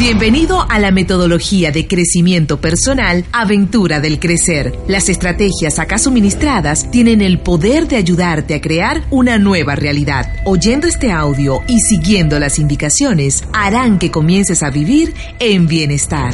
Bienvenido a la metodología de crecimiento personal Aventura del Crecer. Las estrategias acá suministradas tienen el poder de ayudarte a crear una nueva realidad. Oyendo este audio y siguiendo las indicaciones harán que comiences a vivir en bienestar.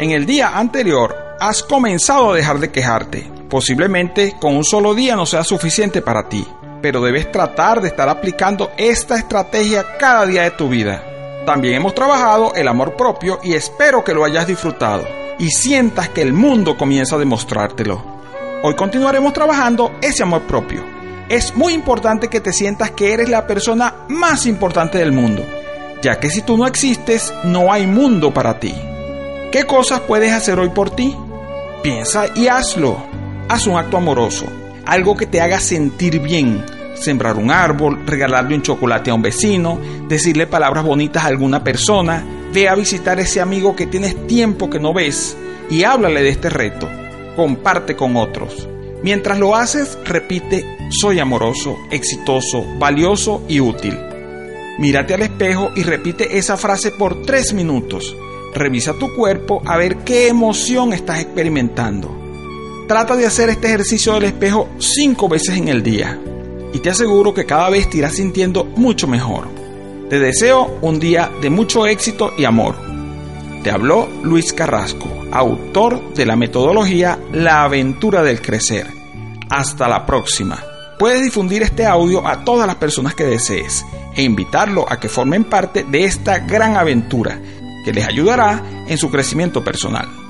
En el día anterior has comenzado a dejar de quejarte. Posiblemente con un solo día no sea suficiente para ti pero debes tratar de estar aplicando esta estrategia cada día de tu vida. También hemos trabajado el amor propio y espero que lo hayas disfrutado y sientas que el mundo comienza a demostrártelo. Hoy continuaremos trabajando ese amor propio. Es muy importante que te sientas que eres la persona más importante del mundo, ya que si tú no existes, no hay mundo para ti. ¿Qué cosas puedes hacer hoy por ti? Piensa y hazlo. Haz un acto amoroso algo que te haga sentir bien. Sembrar un árbol, regalarle un chocolate a un vecino, decirle palabras bonitas a alguna persona, ve a visitar a ese amigo que tienes tiempo que no ves y háblale de este reto. Comparte con otros. Mientras lo haces, repite, soy amoroso, exitoso, valioso y útil. Mírate al espejo y repite esa frase por tres minutos. Revisa tu cuerpo a ver qué emoción estás experimentando. Trata de hacer este ejercicio del espejo cinco veces en el día y te aseguro que cada vez te irás sintiendo mucho mejor. Te deseo un día de mucho éxito y amor. Te habló Luis Carrasco, autor de la metodología La aventura del crecer. Hasta la próxima. Puedes difundir este audio a todas las personas que desees e invitarlo a que formen parte de esta gran aventura que les ayudará en su crecimiento personal.